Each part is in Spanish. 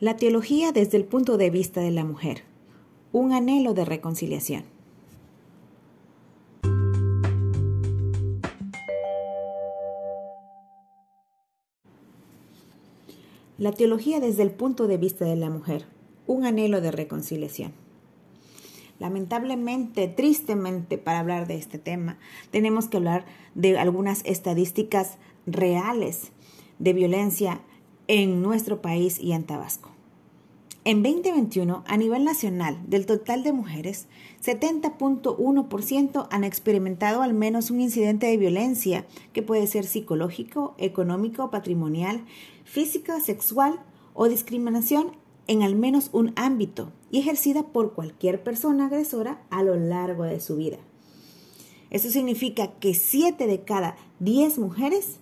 La teología desde el punto de vista de la mujer. Un anhelo de reconciliación. La teología desde el punto de vista de la mujer. Un anhelo de reconciliación. Lamentablemente, tristemente, para hablar de este tema, tenemos que hablar de algunas estadísticas reales de violencia en nuestro país y en Tabasco. En 2021, a nivel nacional, del total de mujeres, 70.1% han experimentado al menos un incidente de violencia que puede ser psicológico, económico, patrimonial, física, sexual o discriminación en al menos un ámbito y ejercida por cualquier persona agresora a lo largo de su vida. Eso significa que 7 de cada 10 mujeres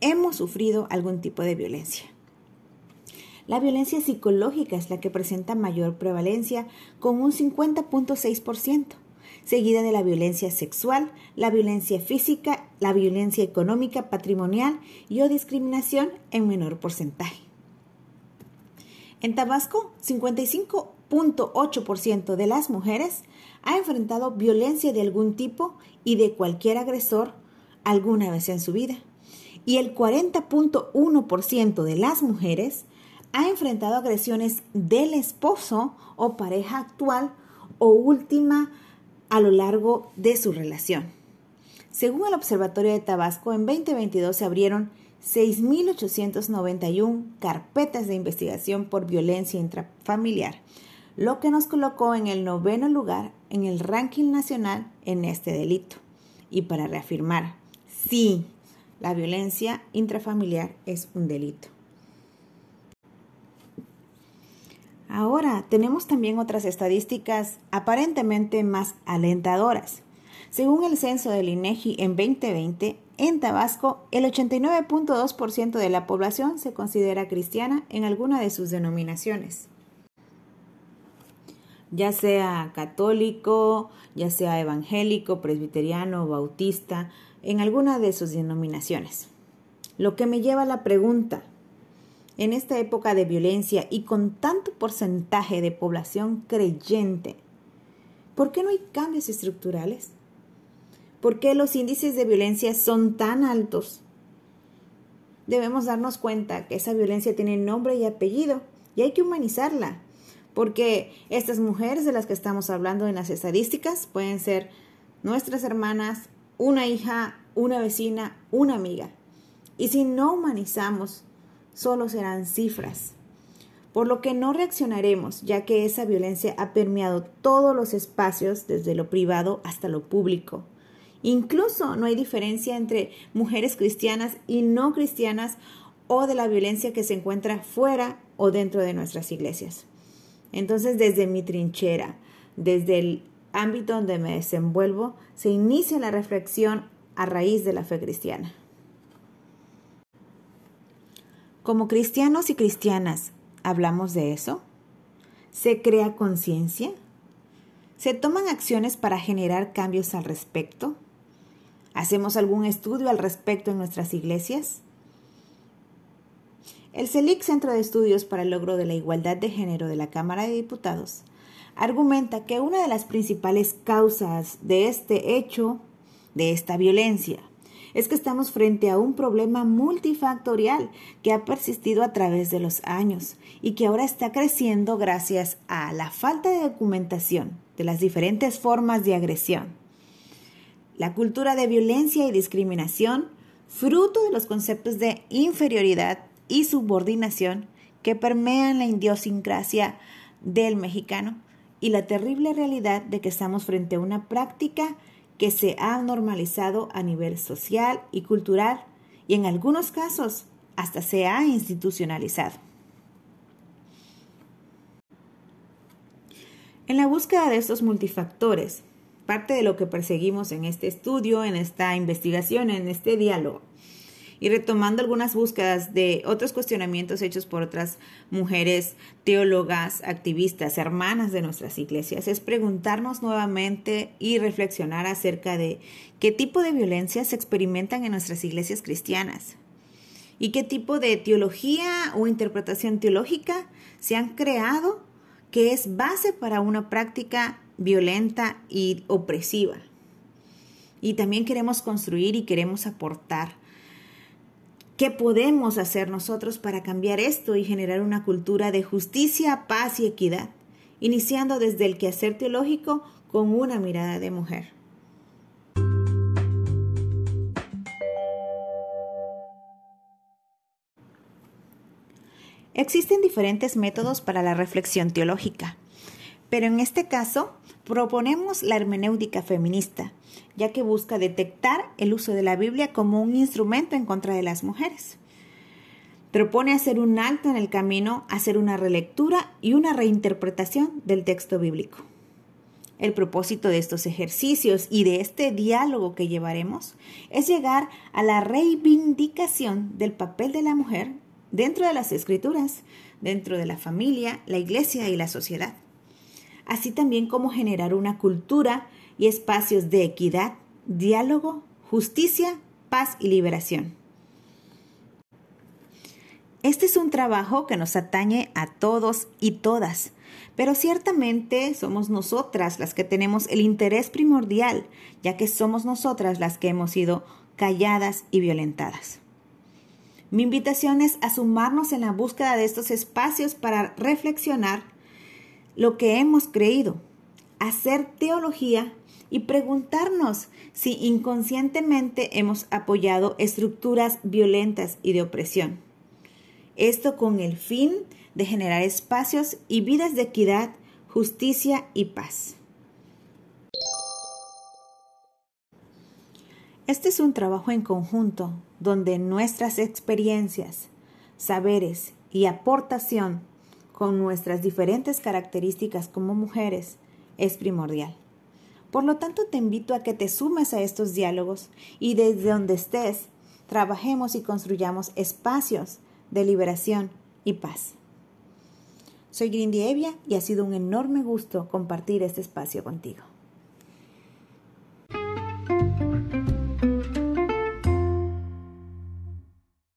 hemos sufrido algún tipo de violencia. La violencia psicológica es la que presenta mayor prevalencia con un 50.6%, seguida de la violencia sexual, la violencia física, la violencia económica, patrimonial y o discriminación en menor porcentaje. En Tabasco, 55.8% de las mujeres ha enfrentado violencia de algún tipo y de cualquier agresor alguna vez en su vida. Y el 40.1% de las mujeres ha enfrentado agresiones del esposo o pareja actual o última a lo largo de su relación. Según el Observatorio de Tabasco, en 2022 se abrieron 6.891 carpetas de investigación por violencia intrafamiliar, lo que nos colocó en el noveno lugar en el ranking nacional en este delito. Y para reafirmar, sí, la violencia intrafamiliar es un delito. Ahora tenemos también otras estadísticas aparentemente más alentadoras. Según el censo del INEGI en 2020, en Tabasco el 89.2% de la población se considera cristiana en alguna de sus denominaciones. Ya sea católico, ya sea evangélico, presbiteriano, bautista, en alguna de sus denominaciones. Lo que me lleva a la pregunta, en esta época de violencia y con tanto porcentaje de población creyente, ¿por qué no hay cambios estructurales? ¿Por qué los índices de violencia son tan altos? Debemos darnos cuenta que esa violencia tiene nombre y apellido y hay que humanizarla, porque estas mujeres de las que estamos hablando en las estadísticas pueden ser nuestras hermanas, una hija, una vecina, una amiga. Y si no humanizamos solo serán cifras, por lo que no reaccionaremos, ya que esa violencia ha permeado todos los espacios, desde lo privado hasta lo público. Incluso no hay diferencia entre mujeres cristianas y no cristianas o de la violencia que se encuentra fuera o dentro de nuestras iglesias. Entonces, desde mi trinchera, desde el ámbito donde me desenvuelvo, se inicia la reflexión a raíz de la fe cristiana. Como cristianos y cristianas, ¿hablamos de eso? ¿Se crea conciencia? ¿Se toman acciones para generar cambios al respecto? ¿Hacemos algún estudio al respecto en nuestras iglesias? El CELIC, Centro de Estudios para el Logro de la Igualdad de Género de la Cámara de Diputados, argumenta que una de las principales causas de este hecho, de esta violencia, es que estamos frente a un problema multifactorial que ha persistido a través de los años y que ahora está creciendo gracias a la falta de documentación de las diferentes formas de agresión. La cultura de violencia y discriminación, fruto de los conceptos de inferioridad y subordinación que permean la idiosincrasia del mexicano y la terrible realidad de que estamos frente a una práctica que se han normalizado a nivel social y cultural y en algunos casos hasta se ha institucionalizado. En la búsqueda de estos multifactores, parte de lo que perseguimos en este estudio, en esta investigación, en este diálogo, y retomando algunas búsquedas de otros cuestionamientos hechos por otras mujeres teólogas, activistas, hermanas de nuestras iglesias, es preguntarnos nuevamente y reflexionar acerca de qué tipo de violencias se experimentan en nuestras iglesias cristianas. y qué tipo de teología o interpretación teológica se han creado que es base para una práctica violenta y opresiva. Y también queremos construir y queremos aportar. ¿Qué podemos hacer nosotros para cambiar esto y generar una cultura de justicia, paz y equidad? Iniciando desde el quehacer teológico con una mirada de mujer. Existen diferentes métodos para la reflexión teológica, pero en este caso proponemos la hermenéutica feminista, ya que busca detectar el uso de la Biblia como un instrumento en contra de las mujeres. Propone hacer un alto en el camino, hacer una relectura y una reinterpretación del texto bíblico. El propósito de estos ejercicios y de este diálogo que llevaremos es llegar a la reivindicación del papel de la mujer dentro de las escrituras, dentro de la familia, la iglesia y la sociedad. Así también como generar una cultura y espacios de equidad, diálogo, justicia, paz y liberación. Este es un trabajo que nos atañe a todos y todas, pero ciertamente somos nosotras las que tenemos el interés primordial, ya que somos nosotras las que hemos sido calladas y violentadas. Mi invitación es a sumarnos en la búsqueda de estos espacios para reflexionar lo que hemos creído, hacer teología y preguntarnos si inconscientemente hemos apoyado estructuras violentas y de opresión. Esto con el fin de generar espacios y vidas de equidad, justicia y paz. Este es un trabajo en conjunto donde nuestras experiencias, saberes y aportación con nuestras diferentes características como mujeres es primordial. Por lo tanto, te invito a que te sumes a estos diálogos y desde donde estés, trabajemos y construyamos espacios de liberación y paz. Soy Grindy Evia y ha sido un enorme gusto compartir este espacio contigo.